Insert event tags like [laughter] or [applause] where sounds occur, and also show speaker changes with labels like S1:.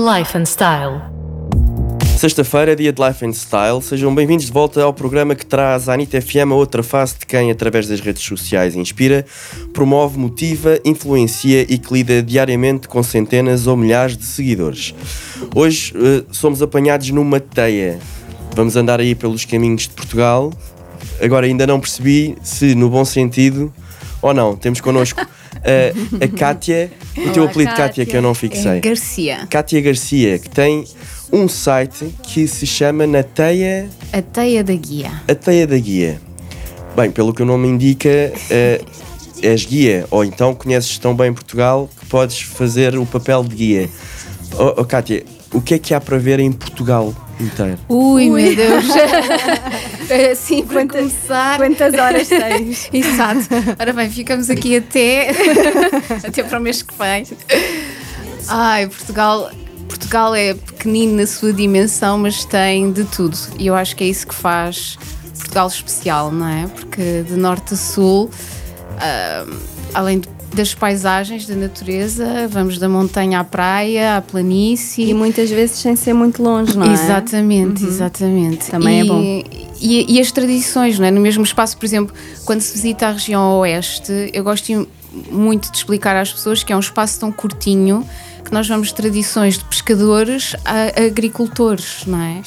S1: Life and Style.
S2: Sexta-feira, dia de Life and Style. Sejam bem-vindos de volta ao programa que traz à Anitta FM a outra face de quem, através das redes sociais, inspira, promove, motiva, influencia e que lida diariamente com centenas ou milhares de seguidores. Hoje uh, somos apanhados numa teia. Vamos andar aí pelos caminhos de Portugal. Agora ainda não percebi se no bom sentido ou não. Temos connosco uh, a Kátia, o teu
S3: Olá,
S2: apelido Kátia, que eu não fixei.
S3: É Garcia.
S2: Kátia Garcia, que tem um site que se chama Na Teia,
S3: A teia da guia.
S2: a Teia da Guia. Bem, pelo que o nome indica, eh, és guia, ou então conheces tão bem Portugal que podes fazer o papel de guia. Oh, oh Kátia, o que é que há para ver em Portugal inteiro?
S3: Ui, meu Deus. [laughs] Assim, para começar.
S4: Quantas horas tens? [laughs]
S3: Exato. Ora bem, ficamos aqui até, [laughs] até para o mês que vem. Ai, Portugal. Portugal é pequenino na sua dimensão, mas tem de tudo. E eu acho que é isso que faz Portugal especial, não é? Porque de norte a sul, ah, além de- das paisagens, da natureza, vamos da montanha à praia, à planície.
S4: E muitas vezes sem ser muito longe, não é?
S3: Exatamente, exatamente.
S4: Também é
S3: E-
S4: bom.
S3: E, e as tradições, não é? No mesmo espaço, por exemplo, quando se visita a região oeste, eu gosto muito de explicar às pessoas que é um espaço tão curtinho que nós vamos de tradições de pescadores a agricultores, não é?